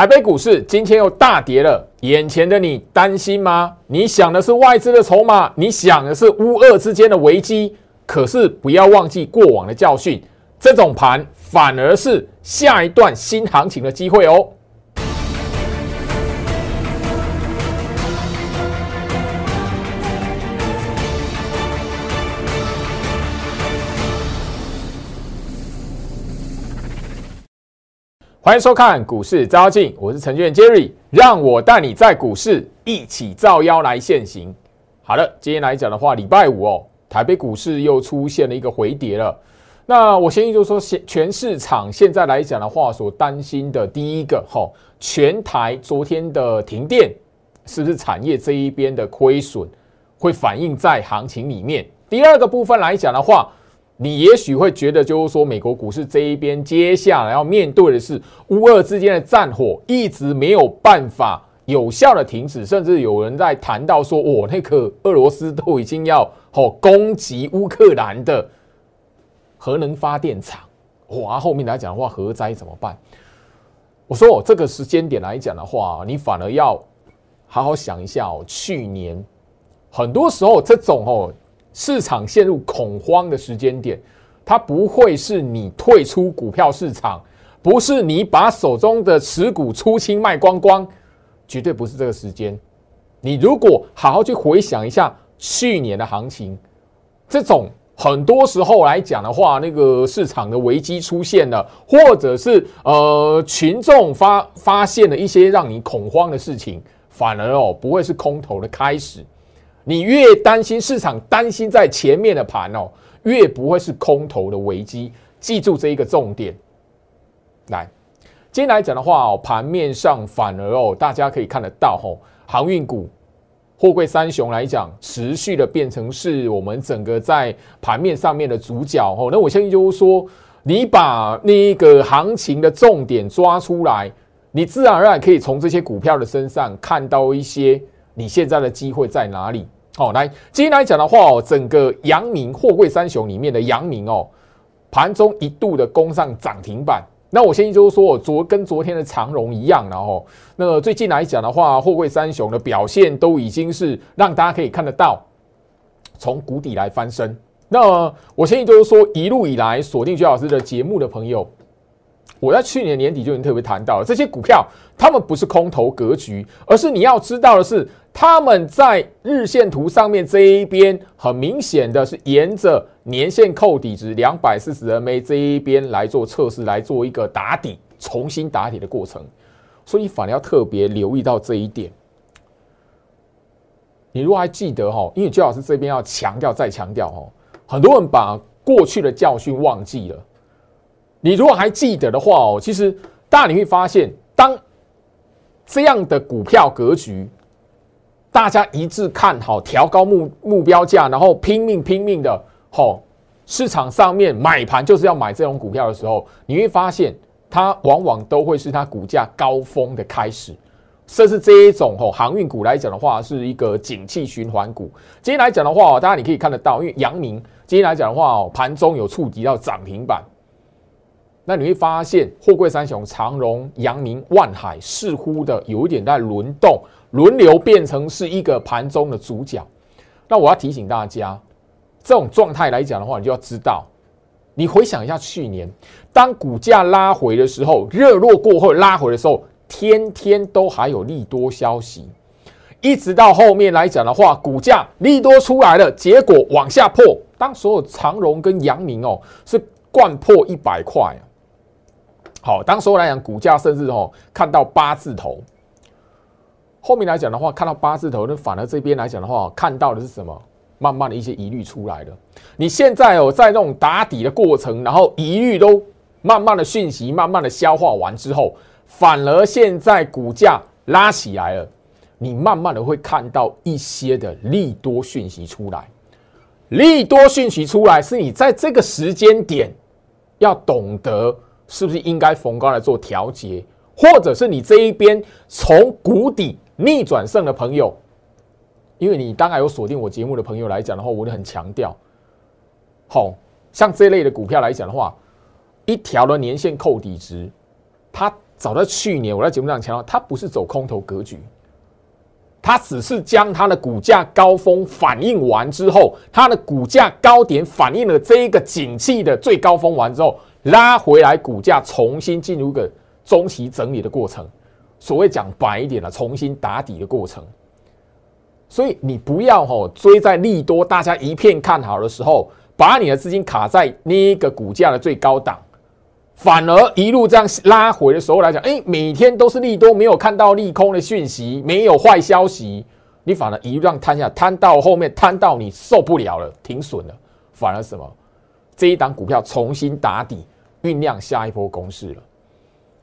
台北股市今天又大跌了，眼前的你担心吗？你想的是外资的筹码，你想的是乌俄之间的危机，可是不要忘记过往的教训，这种盘反而是下一段新行情的机会哦。欢迎收看股市招妖镜，我是程序员 Jerry，让我带你在股市一起造妖来现行。好了，今天来讲的话，礼拜五哦，台北股市又出现了一个回跌了。那我先就说，现全市场现在来讲的话，所担心的第一个，哈，全台昨天的停电，是不是产业这一边的亏损会反映在行情里面？第二个部分来讲的话。你也许会觉得，就是说，美国股市这一边接下来要面对的是乌俄之间的战火，一直没有办法有效的停止，甚至有人在谈到说，我那个俄罗斯都已经要哦攻击乌克兰的核能发电厂，哇，后面来讲的话，核灾怎么办？我说，我这个时间点来讲的话，你反而要好好想一下哦，去年很多时候这种哦。市场陷入恐慌的时间点，它不会是你退出股票市场，不是你把手中的持股出清卖光光，绝对不是这个时间。你如果好好去回想一下去年的行情，这种很多时候来讲的话，那个市场的危机出现了，或者是呃群众发发现了一些让你恐慌的事情，反而哦不会是空头的开始。你越担心市场担心在前面的盘哦，越不会是空头的危机。记住这一个重点。来，今天来讲的话哦，盘面上反而哦，大家可以看得到哦，航运股、货柜三雄来讲，持续的变成是我们整个在盘面上面的主角哦。那我相信就是说，你把那个行情的重点抓出来，你自然而然可以从这些股票的身上看到一些。你现在的机会在哪里？好，来今天来讲的话哦，整个阳明货柜三雄里面的阳明哦，盘中一度的攻上涨停板。那我先就是说，昨跟昨天的长荣一样，然后那最近来讲的话，货柜三雄的表现都已经是让大家可以看得到，从谷底来翻身。那我先就是说，一路以来锁定徐老师的节目的朋友。我在去年年底就已经特别谈到了这些股票，他们不是空头格局，而是你要知道的是，他们在日线图上面这一边很明显的是沿着年线扣底值两百四十 MA 这一边来做测试，来做一个打底、重新打底的过程，所以反而要特别留意到这一点。你如果还记得哈，因为周老师这边要强调再强调哈，很多人把过去的教训忘记了。你如果还记得的话哦，其实大家你会发现，当这样的股票格局，大家一致看好，调高目目标价，然后拼命拼命的吼，市场上面买盘就是要买这种股票的时候，你会发现它往往都会是它股价高峰的开始。甚至这一种吼航运股来讲的话，是一个景气循环股。今天来讲的话哦大家你可以看得到，因为阳明今天来讲的话哦，盘中有触及到涨停板。那你会发现，货柜三雄长荣、阳明、万海似乎的有一点在轮动、轮流变成是一个盘中的主角。那我要提醒大家，这种状态来讲的话，你就要知道，你回想一下去年，当股价拉回的时候，热络过后拉回的时候，天天都还有利多消息，一直到后面来讲的话，股价利多出来了，结果往下破。当所有长荣跟阳明哦是灌破一百块。好，当时候来讲，股价甚至哦看到八字头，后面来讲的话，看到八字头，那反而这边来讲的话，看到的是什么？慢慢的一些疑虑出来了。你现在哦，在那种打底的过程，然后疑虑都慢慢的讯息慢慢的消化完之后，反而现在股价拉起来了，你慢慢的会看到一些的利多讯息出来。利多讯息出来，是你在这个时间点要懂得。是不是应该逢高来做调节，或者是你这一边从谷底逆转胜的朋友，因为你当然有锁定我节目的朋友来讲的话，我就很强调，好像这类的股票来讲的话，一条的年线扣底值，它早在去年我在节目上强调，它不是走空头格局，它只是将它的股价高峰反应完之后，它的股价高点反映了这一个景气的最高峰完之后，拉回来股价重新进入一个中期整理的过程。所谓讲白一点了，重新打底的过程。所以你不要吼追在利多，大家一片看好的时候，把你的资金卡在那个股价的最高档，反而一路这样拉回的时候来讲，哎，每天都是利多，没有看到利空的讯息，没有坏消息，你反而一路这样摊下，摊到后面摊到你受不了了，停损了，反而什么？这一档股票重新打底，酝酿下一波攻势了。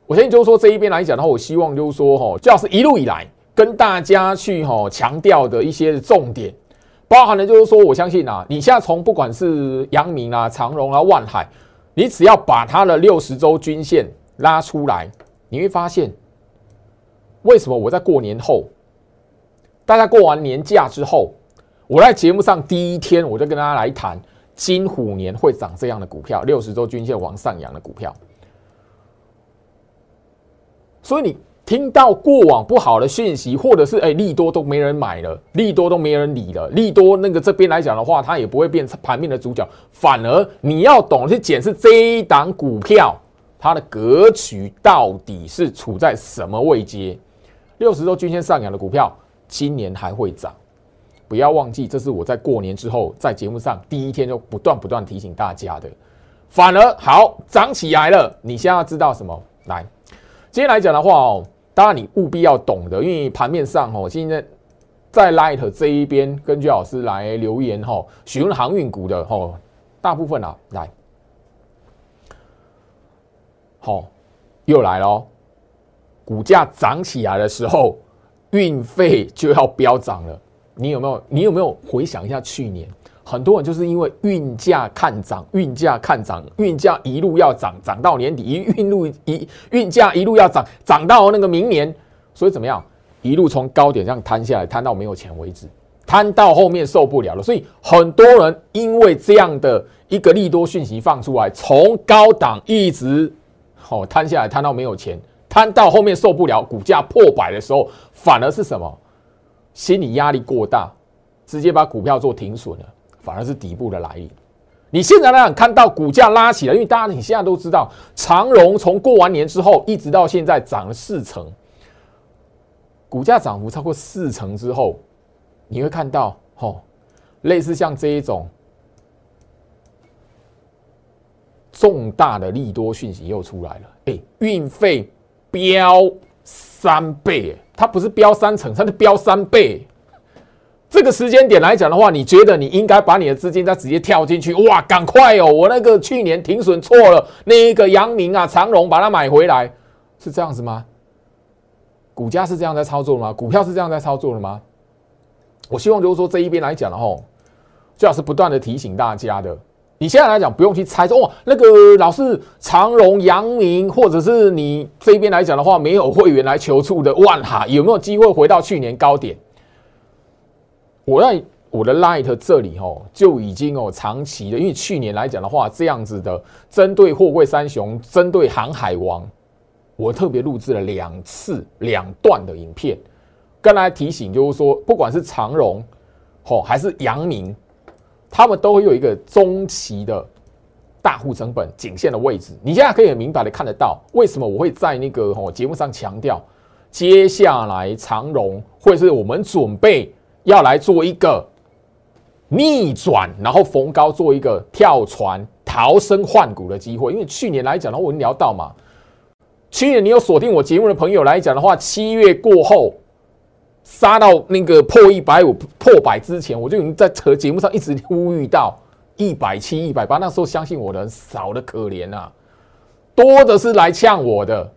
我先就是说这一边来讲的话，我希望就是说哈，最好是一路以来。跟大家去哈强调的一些重点，包含的就是说，我相信啊，你现在从不管是阳明啊、长荣啊、万海，你只要把它的六十周均线拉出来，你会发现，为什么我在过年后，大家过完年假之后，我在节目上第一天我就跟大家来谈金虎年会涨这样的股票，六十周均线往上扬的股票，所以你。听到过往不好的讯息，或者是哎利多都没人买了，利多都没人理了，利多那个这边来讲的话，它也不会变成盘面的主角，反而你要懂去检视这一档股票它的格局到底是处在什么位阶。六十周均线上扬的股票，今年还会涨，不要忘记，这是我在过年之后在节目上第一天就不断不断提醒大家的。反而好涨起来了，你现在要知道什么？来，今天来讲的话哦。当然，你务必要懂得，因为盘面上哦，现在在 Light 这一边，根据老师来留言哈，询问航运股的哈，大部分啊，来，好，又来了，股价涨起来的时候，运费就要飙涨了。你有没有？你有没有回想一下去年？很多人就是因为运价看涨，运价看涨，运价一路要涨，涨到年底，一运路一运价一路要涨，涨到那个明年，所以怎么样？一路从高点这样摊下来，摊到没有钱为止，摊到后面受不了了。所以很多人因为这样的一个利多讯息放出来，从高档一直好摊下来，摊到没有钱，摊到后面受不了，股价破百的时候，反而是什么？心理压力过大，直接把股票做停损了。反而是底部的来临。你现在呢看到股价拉起来，因为大家你现在都知道，长荣从过完年之后一直到现在涨了四成，股价涨幅超过四成之后，你会看到，吼，类似像这一种重大的利多讯息又出来了。哎，运费飙三倍，它不是飙三成，它是飙三倍。这个时间点来讲的话，你觉得你应该把你的资金再直接跳进去？哇，赶快哦！我那个去年停损错了，那一个阳明啊、长荣把它买回来，是这样子吗？股价是这样在操作吗？股票是这样在操作的吗？我希望就是说这一边来讲的话，最好是不断的提醒大家的。你现在来讲不用去猜说，哇，那个老是长荣、阳明，或者是你这边来讲的话，没有会员来求助的万海，有没有机会回到去年高点？我在我的 Light 这里哦，就已经哦长期的，因为去年来讲的话，这样子的针对货柜三雄、针对航海王，我特别录制了两次两段的影片，跟大家提醒，就是说，不管是长荣哦还是阳明，他们都会有一个中期的大户成本颈线的位置。你现在可以很明白的看得到，为什么我会在那个哦节目上强调，接下来长荣会是我们准备。要来做一个逆转，然后逢高做一个跳船逃生换股的机会。因为去年来讲的话，我们聊到嘛，去年你有锁定我节目的朋友来讲的话，七月过后杀到那个破一百五、破百之前，我就已经在和节目上一直呼吁到一百七、一百八。那时候相信我的人少的可怜啊，多的是来呛我的。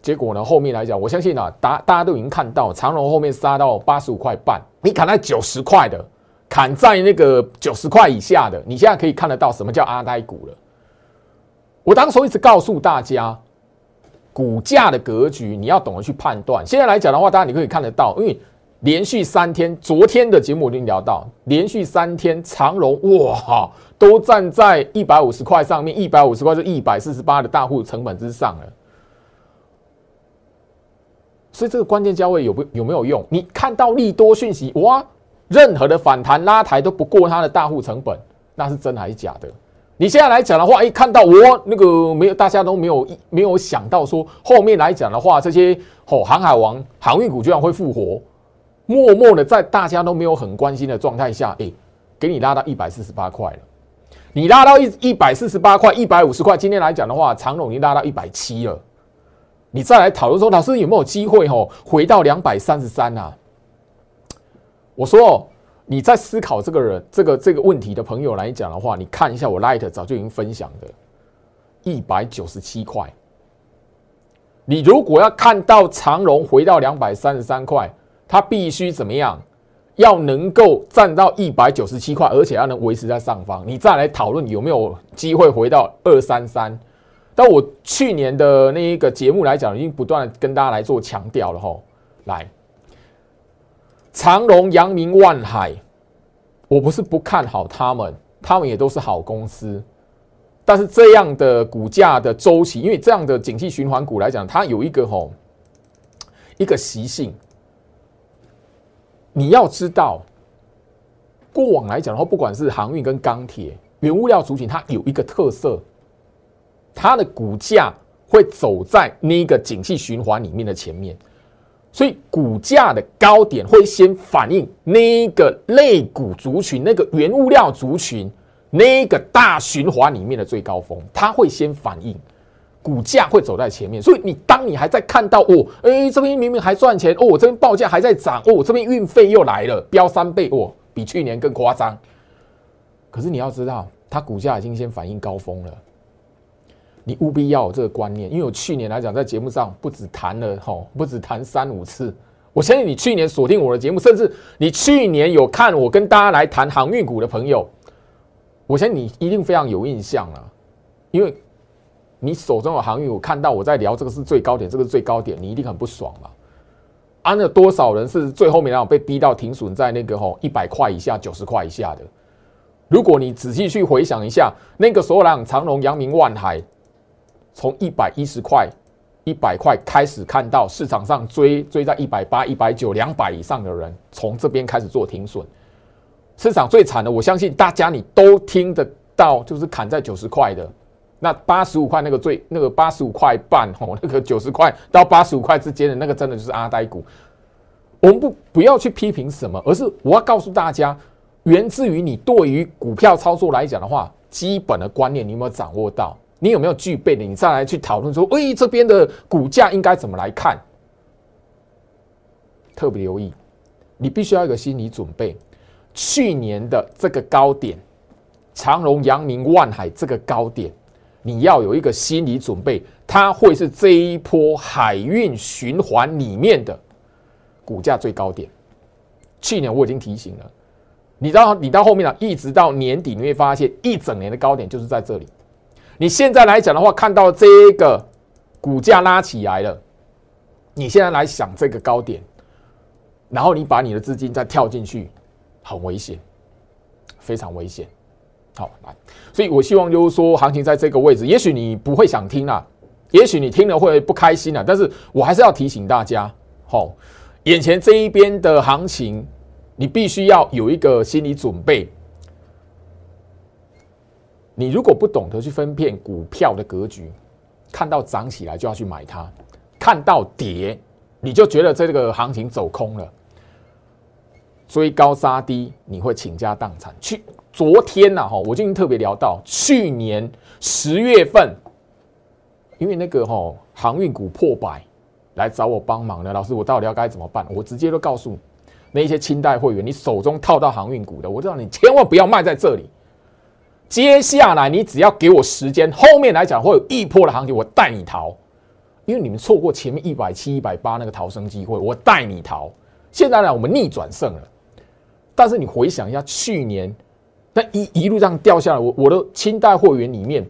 结果呢？后面来讲，我相信啊，大大家都已经看到长隆后面杀到八十五块半，你砍在九十块的，砍在那个九十块以下的，你现在可以看得到什么叫阿呆股了。我当时一直告诉大家，股价的格局，你要懂得去判断。现在来讲的话，大家你可以看得到，因为连续三天，昨天的节目我已经聊到，连续三天长荣哇都站在一百五十块上面，一百五十块是一百四十八的大户成本之上了。所以这个关键价位有不有没有用？你看到利多讯息哇，任何的反弹拉抬都不过它的大户成本，那是真还是假的？你现在来讲的话，哎，看到我那个没有，大家都没有没有想到说后面来讲的话，这些哦航海王航运股居然会复活，默默的在大家都没有很关心的状态下，哎，给你拉到一百四十八块了。你拉到一一百四十八块、一百五十块，今天来讲的话，长隆已经拉到一百七了。你再来讨论说，老师有没有机会哦，回到两百三十三啊？我说，你在思考这个人这个这个问题的朋友来讲的话，你看一下我 Light 早就已经分享的，一百九十七块。你如果要看到长隆回到两百三十三块，它必须怎么样？要能够站到一百九十七块，而且要能维持在上方，你再来讨论有没有机会回到二三三。但我去年的那一个节目来讲，已经不断跟大家来做强调了哈。来，长隆、阳明、万海，我不是不看好他们，他们也都是好公司。但是这样的股价的周期，因为这样的景气循环股来讲，它有一个吼一个习性，你要知道，过往来讲的话，不管是航运跟钢铁、原物料族群，它有一个特色。它的股价会走在那个景气循环里面的前面，所以股价的高点会先反映那个类股族群、那个原物料族群那个大循环里面的最高峰，它会先反映，股价会走在前面。所以你当你还在看到哦，哎，这边明明还赚钱哦，我这边报价还在涨哦，这边运费又来了，飙三倍哦，比去年更夸张。可是你要知道，它股价已经先反映高峰了。你务必要有这个观念，因为我去年来讲，在节目上不止谈了哈，不止谈三五次。我相信你去年锁定我的节目，甚至你去年有看我跟大家来谈航运股的朋友，我相信你一定非常有印象了，因为你手中有航运，我看到我在聊这个是最高点，这个是最高点，你一定很不爽嘛。啊，了多少人是最后面来讲被逼到停损在那个吼一百块以下、九十块以下的？如果你仔细去回想一下，那个时候来讲，长隆、阳明、万海。从一百一十块、一百块开始看到市场上追追在一百八、一百九、两百以上的人，从这边开始做停损。市场最惨的，我相信大家你都听得到，就是砍在九十块的，那八十五块那个最那个八十五块半哦，那个九十块到八十五块之间的那个，真的就是阿呆股。我们不不要去批评什么，而是我要告诉大家，源自于你对于股票操作来讲的话，基本的观念你有没有掌握到？你有没有具备的？你再来去讨论说，喂，这边的股价应该怎么来看？特别留意，你必须要有个心理准备。去年的这个高点，长隆、阳明、万海这个高点，你要有一个心理准备，它会是这一波海运循环里面的股价最高点。去年我已经提醒了，你到你到后面了，一直到年底，你会发现一整年的高点就是在这里。你现在来讲的话，看到这个股价拉起来了，你现在来想这个高点，然后你把你的资金再跳进去，很危险，非常危险。好，来，所以我希望就是说，行情在这个位置，也许你不会想听啊，也许你听了会不开心啊，但是我还是要提醒大家，好，眼前这一边的行情，你必须要有一个心理准备。你如果不懂得去分辨股票的格局，看到涨起来就要去买它，看到跌你就觉得这个行情走空了，追高杀低你会倾家荡产。去昨天呐哈，我就已经特别聊到去年十月份，因为那个哈航运股破百来找我帮忙的老师，我到底要该怎么办？我直接就告诉那些清代会员，你手中套到航运股的，我知道你千万不要卖在这里。接下来你只要给我时间，后面来讲会有一波的行情，我带你逃。因为你们错过前面一百七、一百八那个逃生机会，我带你逃。现在呢，我们逆转胜了。但是你回想一下，去年那一一路这样掉下来，我我的清代会员里面，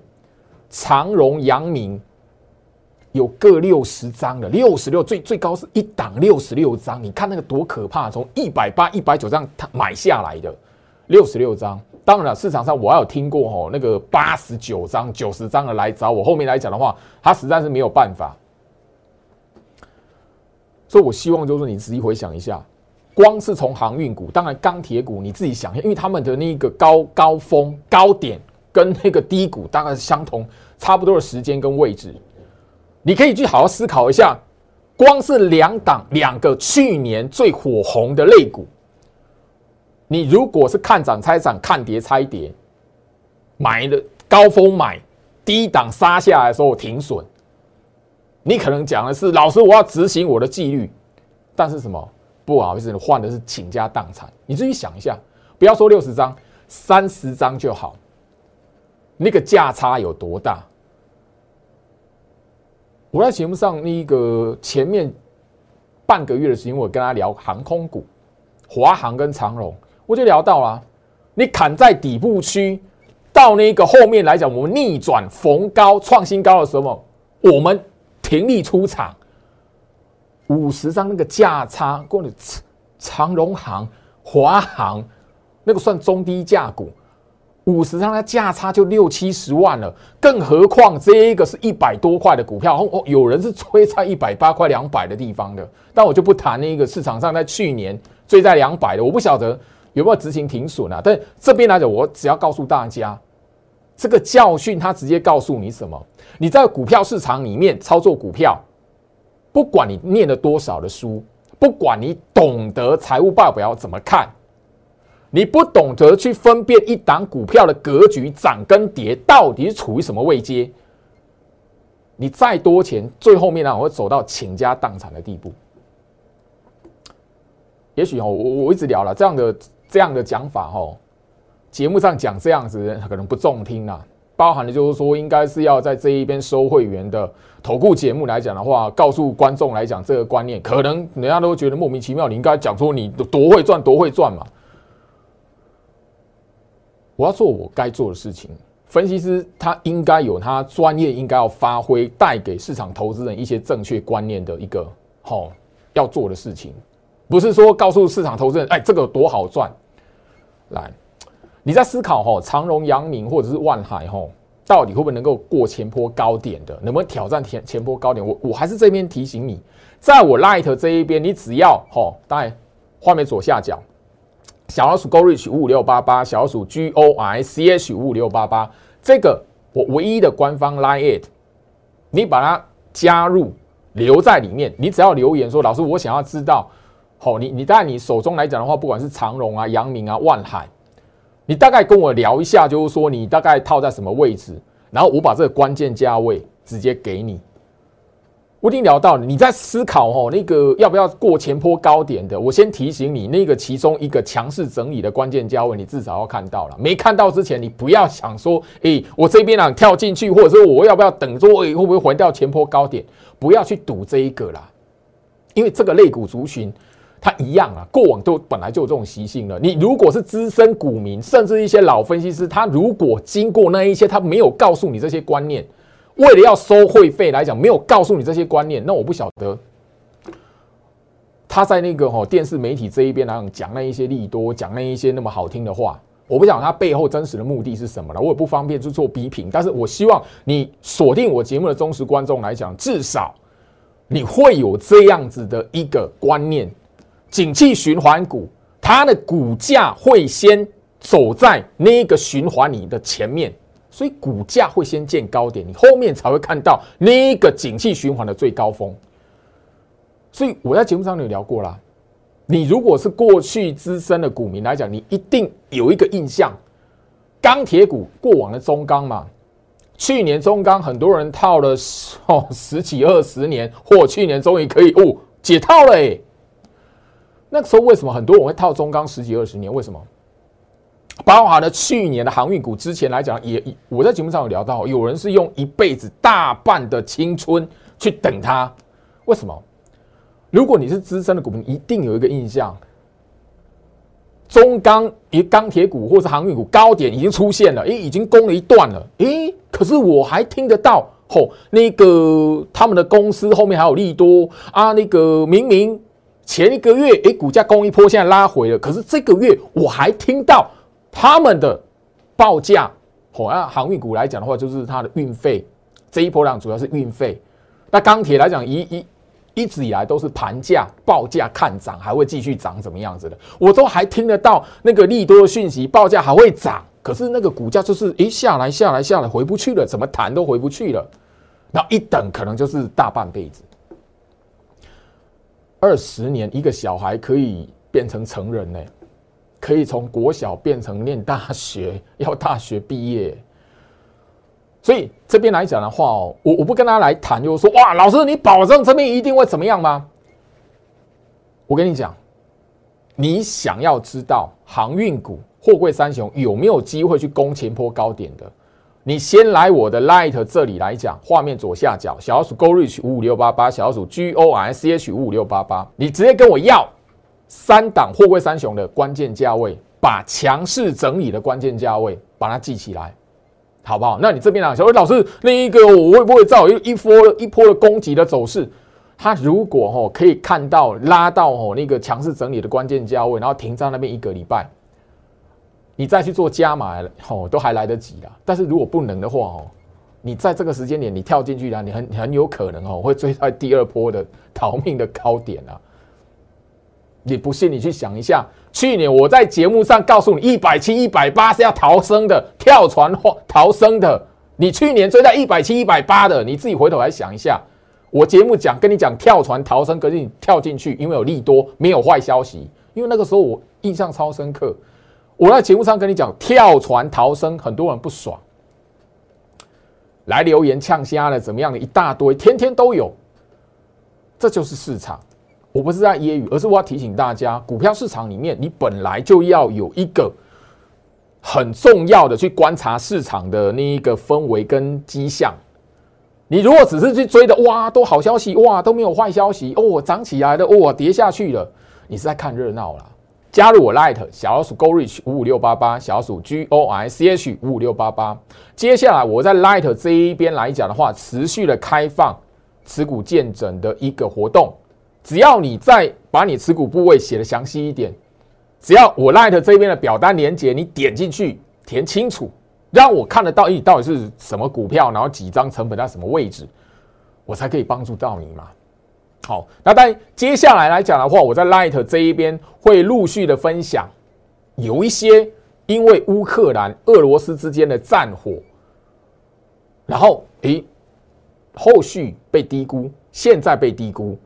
长荣、阳明有各六十张的，六十六最最高是一档六十六张，你看那个多可怕！从一百八、一百九这样买下来的六十六张。当然了，市场上我有听过吼，那个八十九张、九十张的来找我。后面来讲的话，他实在是没有办法。所以我希望就是你仔细回想一下，光是从航运股，当然钢铁股你自己想一下，因为他们的那个高高峰高点跟那个低谷大概是相同，差不多的时间跟位置，你可以去好好思考一下，光是两档两个去年最火红的类股，你如果是看涨猜涨，看跌猜跌，买的高峰买。低档杀下来的时候停损，你可能讲的是老师，我要执行我的纪律，但是什么不好意思，你换的是倾家荡产。你自己想一下，不要说六十张，三十张就好，那个价差有多大？我在节目上那个前面半个月的时间，我跟他聊航空股，华航跟长荣，我就聊到了，你砍在底部区。到那个后面来讲，我们逆转逢高创新高的时候，我们停利出场，五十张那个价差，过了长荣行、华航那个算中低价股，五十张的价差就六七十万了，更何况这一个是一百多块的股票，哦，有人是追在一百八块、两百的地方的，但我就不谈那个市场上在去年追在两百的，我不晓得有没有执行停损啊？但这边来讲，我只要告诉大家。这个教训，他直接告诉你什么？你在股票市场里面操作股票，不管你念了多少的书，不管你懂得财务报表怎么看，你不懂得去分辨一档股票的格局涨跟跌到底是处于什么位阶，你再多钱，最后面呢我会走到倾家荡产的地步。也许哦，我我一直聊了这样的这样的讲法哦。节目上讲这样子，可能不中听啊。包含的就是说，应该是要在这一边收会员的投顾节目来讲的话，告诉观众来讲这个观念，可能人家都觉得莫名其妙。你应该讲说你多会赚，多会赚嘛。我要做我该做的事情。分析师他应该有他专业，应该要发挥，带给市场投资人一些正确观念的一个好要做的事情，不是说告诉市场投资人，哎，这个多好赚，来。你在思考哈，长荣、阳明或者是万海哈，到底会不会能够过前坡高点的？能不能挑战前前坡高点？我我还是这边提醒你，在我 Light 这一边，你只要哈，当然画面左下角小老鼠 Go Reach 五五六八八，小老鼠 G O I C H 五五六八八，这个我唯一的官方 Line，你把它加入留在里面，你只要留言说老师，我想要知道，好，你你在你手中来讲的话，不管是长荣啊、阳明啊、万海。你大概跟我聊一下，就是说你大概套在什么位置，然后我把这个关键价位直接给你。我已经聊到你在思考哦，那个要不要过前坡高点的？我先提醒你，那个其中一个强势整理的关键价位，你至少要看到了。没看到之前，你不要想说，诶，我这边啊跳进去，或者说我要不要等说，会不会回到前坡高点？不要去赌这一个啦，因为这个类股族群。它一样啊，过往都本来就有这种习性了。你如果是资深股民，甚至一些老分析师，他如果经过那一些，他没有告诉你这些观念，为了要收会费来讲，没有告诉你这些观念，那我不晓得他在那个哈电视媒体这一边来讲讲那一些利多，讲那一些那么好听的话，我不晓得他背后真实的目的是什么了，我也不方便去做批评。但是我希望你锁定我节目的忠实观众来讲，至少你会有这样子的一个观念。景气循环股，它的股价会先走在那个循环里的前面，所以股价会先见高点，你后面才会看到那个景气循环的最高峰。所以我在节目上有聊过啦，你如果是过去资深的股民来讲，你一定有一个印象，钢铁股过往的中钢嘛，去年中钢很多人套了哦十几二十年，或去年终于可以哦解套了哎。那个时候为什么很多人会套中钢十几二十年？为什么？包含了去年的航运股，之前来讲也，我在节目上有聊到，有人是用一辈子大半的青春去等它。为什么？如果你是资深的股民，一定有一个印象：中钢一钢铁股或是航运股高点已经出现了，诶，已经攻了一段了，诶，可是我还听得到，吼，那个他们的公司后面还有利多啊，那个明明。前一个月，哎，股价攻一波，现在拉回了。可是这个月我还听到他们的报价，好像航运股来讲的话，就是它的运费这一波量主要是运费。那钢铁来讲，一一一直以来都是盘价、报价看涨，还会继续涨，怎么样子的？我都还听得到那个利多的讯息，报价还会涨，可是那个股价就是一下来、下来、下来，回不去了，怎么谈都回不去了。那一等可能就是大半辈子，二十年一个小孩可以变成成人呢，可以从国小变成念大学，要大学毕业。所以这边来讲的话哦，我我不跟他来谈，就说哇，老师你保证这边一定会怎么样吗？我跟你讲，你想要知道航运股、货柜三雄有没有机会去攻前坡高点的，你先来我的 Light 这里来讲，画面左下角小老鼠 Go Reach 五五六八八，小老鼠 G O R C H 五五六八八，你直接跟我要三档货柜三雄的关键价位，把强势整理的关键价位把它记起来。好不好？那你这边啊，小魏老师，另一个我会不会造一一波一波的攻击的走势？它如果哦可以看到拉到哦那个强势整理的关键价位，然后停在那边一个礼拜，你再去做加码了哦都还来得及啦。但是如果不能的话哦，你在这个时间点你跳进去了，你很很有可能哦会追在第二波的逃命的高点啊。你不信，你去想一下，去年我在节目上告诉你，一百七、一百八是要逃生的，跳船或逃生的。你去年追到一百七、一百八的，你自己回头来想一下，我节目讲跟你讲跳船逃生，可是你跳进去，因为有利多，没有坏消息。因为那个时候我印象超深刻，我在节目上跟你讲跳船逃生，很多人不爽，来留言呛虾了，怎么样的一大堆，天天都有，这就是市场。我不是在揶揄，而是我要提醒大家，股票市场里面，你本来就要有一个很重要的去观察市场的那一个氛围跟迹象。你如果只是去追的，哇，都好消息，哇，都没有坏消息，哦，涨起来的，哦，跌下去了，你是在看热闹啦。加入我 Light 小老鼠 Go Reach 五五六八八，小老鼠 G O I C H 五五六八八。接下来我在 Light 这一边来讲的话，持续的开放持股见证的一个活动。只要你再把你持股部位写的详细一点，只要我 Light 这边的表单连接你点进去填清楚，让我看得到你到底是什么股票，然后几张成本在什么位置，我才可以帮助到你嘛。好，那但接下来来讲的话，我在 Light 这一边会陆续的分享，有一些因为乌克兰、俄罗斯之间的战火，然后诶，后续被低估，现在被低估。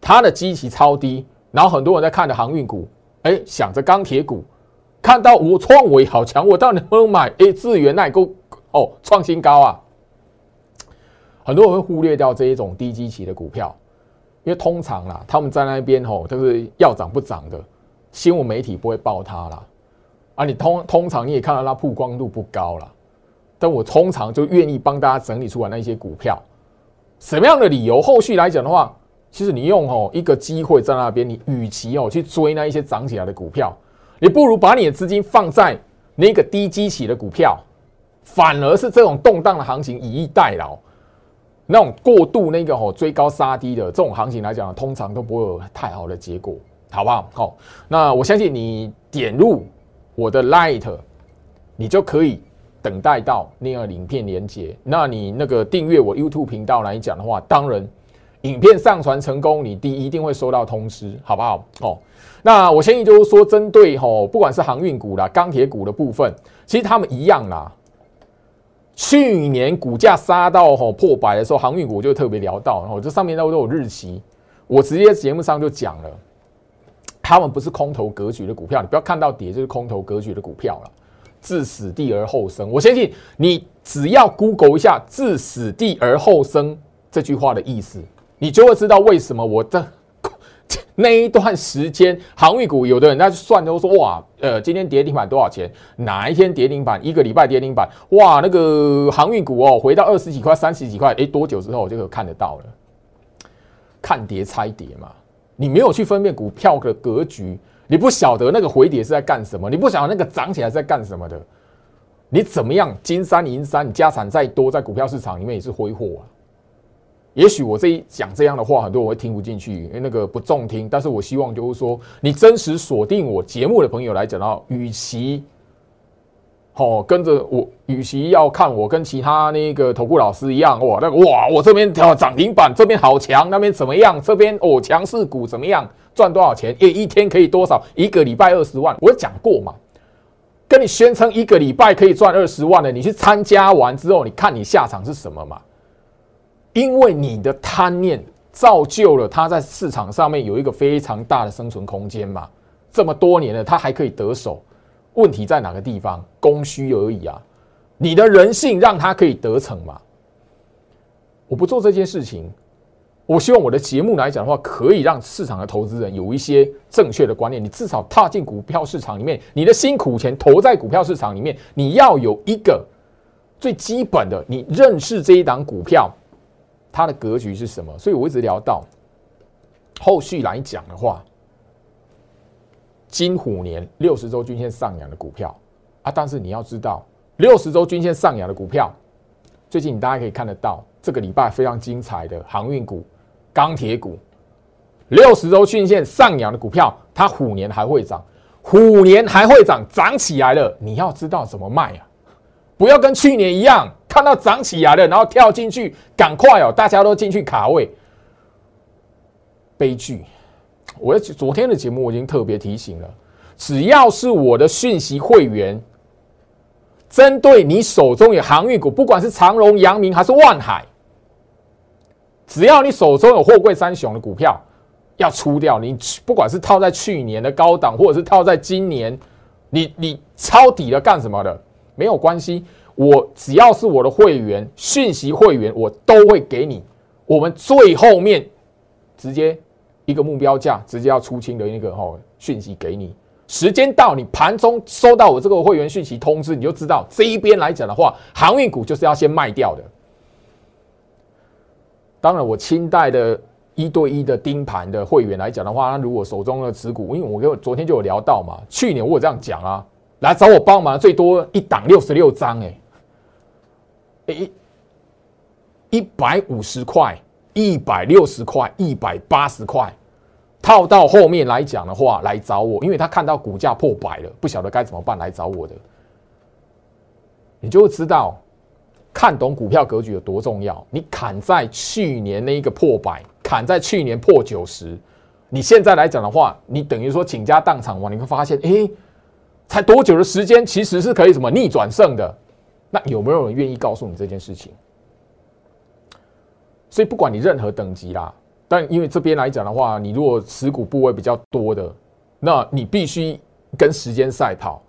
它的基期超低，然后很多人在看着航运股，哎，想着钢铁股，看到我创维好强，我到底能不能买？哎，智源那够哦，创新高啊！很多人会忽略掉这一种低基期的股票，因为通常啦，他们在那边吼，就是要涨不涨的，新闻媒体不会报它啦。啊，你通通常你也看到它曝光度不高啦。但我通常就愿意帮大家整理出来那些股票，什么样的理由？后续来讲的话。其实你用吼一个机会在那边，你与其哦去追那一些涨起来的股票，你不如把你的资金放在那个低基起的股票，反而是这种动荡的行情以逸待劳，那种过度那个吼追高杀低的这种行情来讲，通常都不会有太好的结果，好不好？好，那我相信你点入我的 Light，你就可以等待到那个影片连接。那你那个订阅我 YouTube 频道来讲的话，当然。影片上传成功，你第一定会收到通知，好不好？哦，那我相信就是说，针对吼，不管是航运股啦、钢铁股的部分，其实他们一样啦。去年股价杀到吼破百的时候，航运股就特别聊到，然后这上面都都有日期，我直接节目上就讲了，他们不是空头格局的股票，你不要看到跌就是空头格局的股票了，置死地而后生。我相信你只要 Google 一下“置死地而后生”这句话的意思。你就会知道为什么我的那一段时间航运股，有的人在算都说哇，呃，今天跌停板多少钱？哪一天跌停板？一个礼拜跌停板？哇，那个航运股哦，回到二十几块、三十几块，哎，多久之后我就看得到了？看跌猜跌嘛，你没有去分辨股票的格局，你不晓得那个回跌是在干什么，你不晓得那个涨起来是在干什么的，你怎么样金山银山，你家产再多，在股票市场里面也是挥霍啊。也许我这一讲这样的话，很多我会听不进去，因为那个不中听。但是我希望就是说，你真实锁定我节目的朋友来讲到，与其哦，跟着我，与其要看我跟其他那个投顾老师一样，哇，那个哇，我这边跳涨停板，这边好强，那边怎么样？这边哦，强势股怎么样？赚多少钱？一一天可以多少？一个礼拜二十万，我讲过嘛？跟你宣称一个礼拜可以赚二十万的，你去参加完之后，你看你下场是什么嘛？因为你的贪念造就了他在市场上面有一个非常大的生存空间嘛。这么多年了，他还可以得手。问题在哪个地方？供需而已啊！你的人性让他可以得逞嘛？我不做这件事情，我希望我的节目来讲的话，可以让市场的投资人有一些正确的观念。你至少踏进股票市场里面，你的辛苦钱投在股票市场里面，你要有一个最基本的，你认识这一档股票它的格局是什么。所以我一直聊到后续来讲的话。金虎年六十周均线上扬的股票啊，但是你要知道，六十周均线上扬的股票，最近大家可以看得到，这个礼拜非常精彩的航运股、钢铁股，六十周均线上扬的股票，它虎年还会涨，虎年还会涨，涨起来了，你要知道怎么卖啊，不要跟去年一样，看到涨起来了，然后跳进去，赶快哦，大家都进去卡位，悲剧。我昨天的节目我已经特别提醒了，只要是我的讯息会员，针对你手中有航运股，不管是长荣、阳明还是万海，只要你手中有货柜三雄的股票要出掉，你不管是套在去年的高档，或者是套在今年，你你抄底了干什么的，没有关系，我只要是我的会员讯息会员，我都会给你，我们最后面直接。一个目标价直接要出清的那个哈讯息给你，时间到，你盘中收到我这个会员讯息通知，你就知道这一边来讲的话，航运股就是要先卖掉的。当然，我清代的一对一的盯盘的会员来讲的话，那如果手中的持股，因为我跟我昨天就有聊到嘛，去年我有这样讲啊，来找我帮忙，最多一档六十六张，哎，一一百五十块。一百六十块，一百八十块，套到后面来讲的话，来找我，因为他看到股价破百了，不晓得该怎么办，来找我的，你就会知道看懂股票格局有多重要。你砍在去年那一个破百，砍在去年破九十，你现在来讲的话，你等于说倾家荡产嘛！你会发现，哎，才多久的时间，其实是可以什么逆转胜的？那有没有人愿意告诉你这件事情？所以不管你任何等级啦，但因为这边来讲的话，你如果持股部位比较多的，那你必须跟时间赛跑，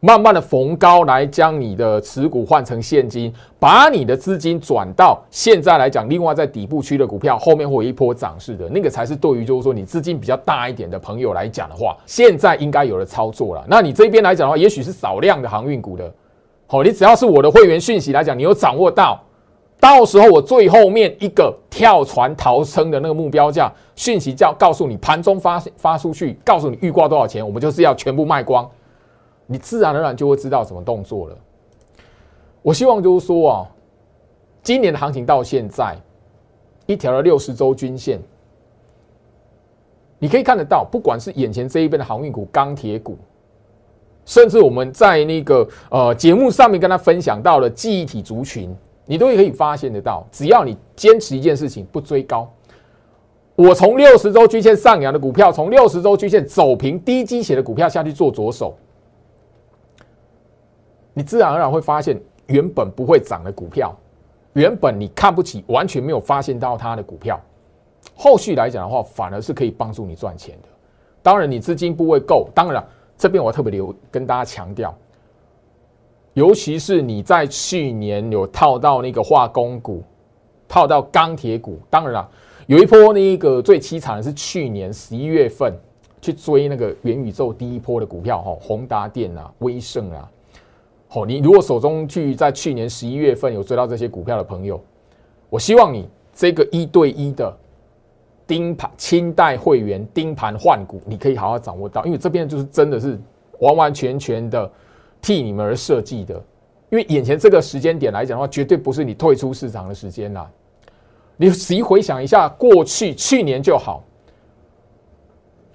慢慢的逢高来将你的持股换成现金，把你的资金转到现在来讲，另外在底部区的股票后面会有一波涨势的那个才是对于就是说你资金比较大一点的朋友来讲的话，现在应该有了操作了。那你这边来讲的话，也许是少量的航运股的，好，你只要是我的会员讯息来讲，你有掌握到。到时候我最后面一个跳船逃生的那个目标价讯息，叫告诉你盘中发发出去，告诉你预挂多少钱，我们就是要全部卖光，你自然而然就会知道什么动作了。我希望就是说啊，今年的行情到现在一条的六十周均线，你可以看得到，不管是眼前这一边的航运股、钢铁股，甚至我们在那个呃节目上面跟他分享到的记忆体族群。你都可以发现得到，只要你坚持一件事情，不追高。我从六十周均线上扬的股票，从六十周均线走平低基血的股票下去做左手，你自然而然会发现，原本不会涨的股票，原本你看不起、完全没有发现到它的股票，后续来讲的话，反而是可以帮助你赚钱的。当然，你资金部位够。当然，这边我特别留跟大家强调。尤其是你在去年有套到那个化工股，套到钢铁股，当然了，有一波那个最凄惨的是去年十一月份去追那个元宇宙第一波的股票，哈，宏达电啊、威盛啊，好，你如果手中去在去年十一月份有追到这些股票的朋友，我希望你这个一对一的盯盘、清代会员盯盘换股，你可以好好掌握到，因为这边就是真的是完完全全的。替你们而设计的，因为眼前这个时间点来讲的话，绝对不是你退出市场的时间啦。你仔细回想一下，过去去年就好，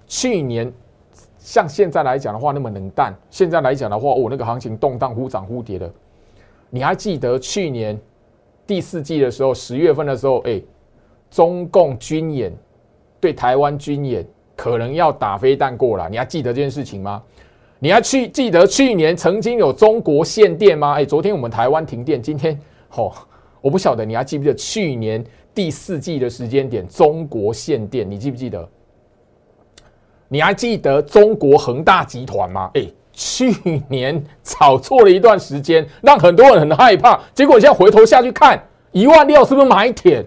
去年像现在来讲的话那么冷淡。现在来讲的话，我那个行情动荡忽涨忽跌的。你还记得去年第四季的时候，十月份的时候，哎，中共军演对台湾军演可能要打飞弹过来，你还记得这件事情吗？你还去记得去年曾经有中国限电吗？哎，昨天我们台湾停电，今天哦，我不晓得你还记不记得去年第四季的时间点中国限电，你记不记得？你还记得中国恒大集团吗？哎。去年炒作了一段时间，让很多人很害怕。结果现在回头下去看，一万六是不是买点？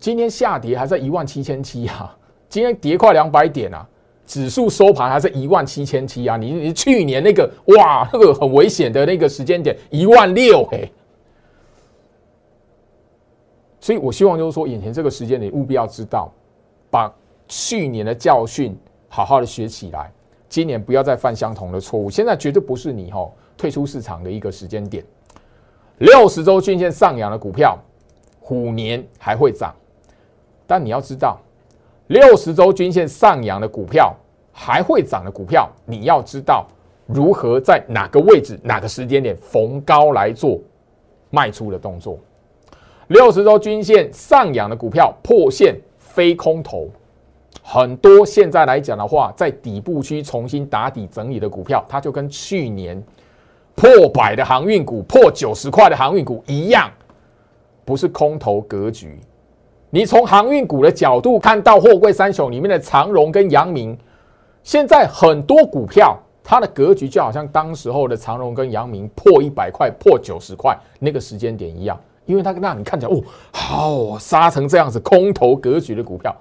今天下跌还在一万七千七啊！今天跌快两百点啊！指数收盘还是一万七千七啊！你你去年那个哇，那个很危险的那个时间点一万六哎！所以我希望就是说，眼前这个时间你务必要知道，把去年的教训好好的学起来。今年不要再犯相同的错误。现在绝对不是你吼退出市场的一个时间点。六十周均线上扬的股票，虎年还会涨。但你要知道，六十周均线上扬的股票还会涨的股票，你要知道如何在哪个位置、哪个时间点逢高来做卖出的动作。六十周均线上扬的股票破线非空头。很多现在来讲的话，在底部区重新打底整理的股票，它就跟去年破百的航运股、破九十块的航运股一样，不是空头格局。你从航运股的角度看到货柜三雄里面的长荣跟阳明，现在很多股票它的格局就好像当时候的长荣跟阳明破一百块、破九十块那个时间点一样，因为它让你看起来哦，好杀成这样子空头格局的股票。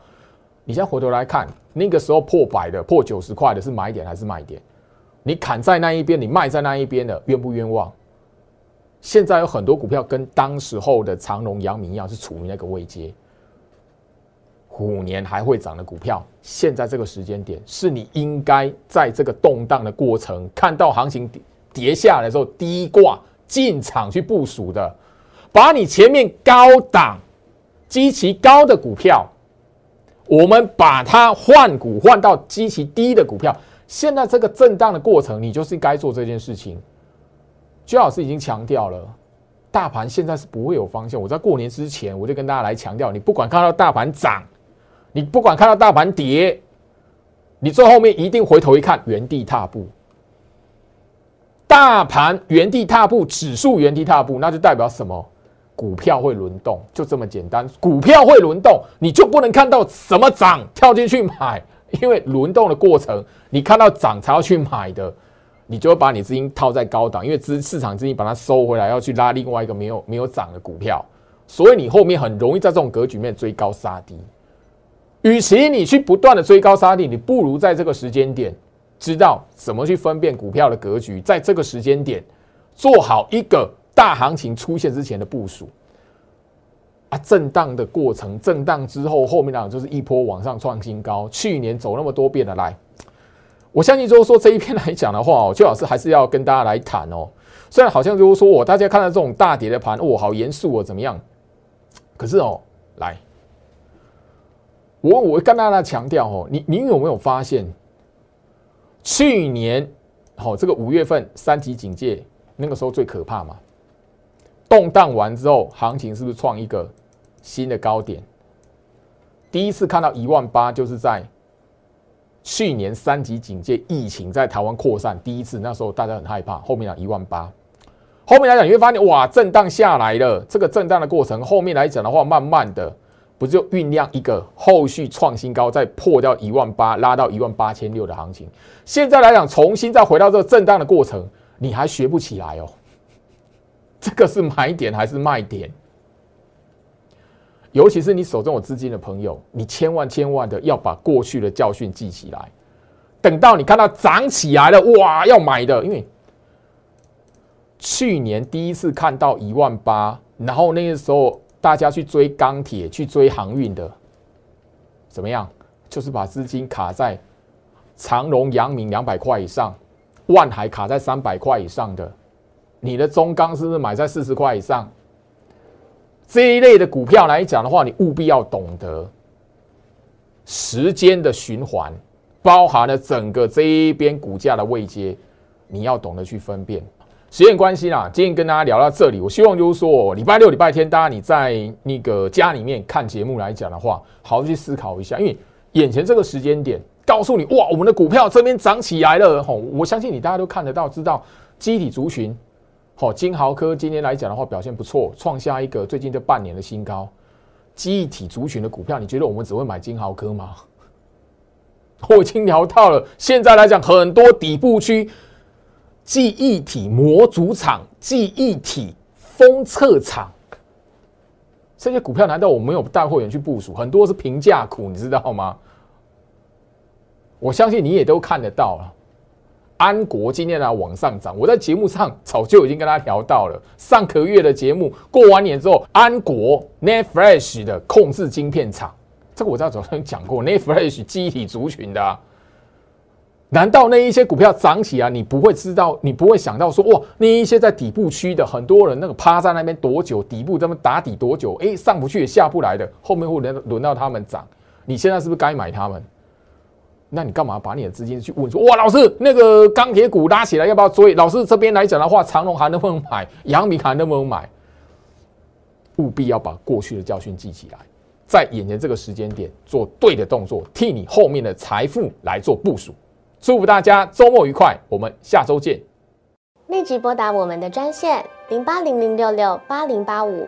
你现在回头来看，那个时候破百的、破九十块的是买点还是卖点？你砍在那一边，你卖在那一边的，冤不冤枉？现在有很多股票跟当时候的长隆、阳明一样，是处于那个位阶。虎年还会涨的股票，现在这个时间点是你应该在这个动荡的过程，看到行情跌下来的时候，低挂进场去部署的，把你前面高档、极其高的股票。我们把它换股换到极其低的股票，现在这个震荡的过程，你就是该做这件事情。居老师已经强调了，大盘现在是不会有方向。我在过年之前我就跟大家来强调，你不管看到大盘涨，你不管看到大盘跌，你最后面一定回头一看，原地踏步。大盘原地踏步，指数原地踏步，那就代表什么？股票会轮动，就这么简单。股票会轮动，你就不能看到什么涨跳进去买，因为轮动的过程，你看到涨才要去买的，你就会把你资金套在高档，因为资市场资金把它收回来，要去拉另外一个没有没有涨的股票，所以你后面很容易在这种格局面追高杀低。与其你去不断的追高杀低，你不如在这个时间点知道怎么去分辨股票的格局，在这个时间点做好一个。大行情出现之前的部署啊，震荡的过程，震荡之后，后面呢就是一波往上创新高。去年走那么多遍的来，我相信就是说这一篇来讲的话哦，最好是还是要跟大家来谈哦。虽然好像就是说我大家看到这种大跌的盘，哦，好严肃哦，怎么样？可是哦，来，我我跟大家强调哦，你你有没有发现，去年好这个五月份三级警戒那个时候最可怕嘛？动荡完之后，行情是不是创一个新的高点？第一次看到一万八，就是在去年三级警戒、疫情在台湾扩散第一次，那时候大家很害怕。后面讲一万八，后面来讲你会发现，哇，震荡下来了。这个震荡的过程，后面来讲的话，慢慢的不就酝酿一个后续创新高，再破掉一万八，拉到一万八千六的行情。现在来讲，重新再回到这个震荡的过程，你还学不起来哦。这个是买点还是卖点？尤其是你手中有资金的朋友，你千万千万的要把过去的教训记起来。等到你看到涨起来了，哇，要买的，因为去年第一次看到一万八，然后那个时候大家去追钢铁、去追航运的，怎么样？就是把资金卡在长隆、阳明两百块以上，万海卡在三百块以上的。你的中钢是不是买在四十块以上？这一类的股票来讲的话，你务必要懂得时间的循环，包含了整个这一边股价的位阶，你要懂得去分辨。时间关系啦，今天跟大家聊到这里。我希望就是说，礼拜六、礼拜天，大家你在那个家里面看节目来讲的话，好好去思考一下，因为眼前这个时间点，告诉你哇，我们的股票这边涨起来了吼！我相信你大家都看得到，知道基体族群，好金豪科今天来讲的话表现不错，创下一个最近这半年的新高。记忆体族群的股票，你觉得我们只会买金豪科吗？我已经聊到了，现在来讲很多底部区。记忆体模组厂、记忆体封测厂，这些股票难道我没有带货员去部署？很多是平价股，你知道吗？我相信你也都看得到了。安国今天来往上涨，我在节目上早就已经跟他聊到了。上个月的节目过完年之后，安国 Net Flash 的控制晶片厂，这个我在早上讲过，Net Flash 记忆体族群的。难道那一些股票涨起啊，你不会知道，你不会想到说哇，那一些在底部区的很多人那个趴在那边多久，底部他们打底多久，哎，上不去也下不来的，后面会轮轮到他们涨，你现在是不是该买他们？那你干嘛把你的资金去问说哇，老师那个钢铁股拉起来要不要追？老师这边来讲的话，长隆还能不能买？阳明还能不能买？务必要把过去的教训记起来，在眼前这个时间点做对的动作，替你后面的财富来做部署。祝福大家周末愉快，我们下周见。立即拨打我们的专线零八零零六六八零八五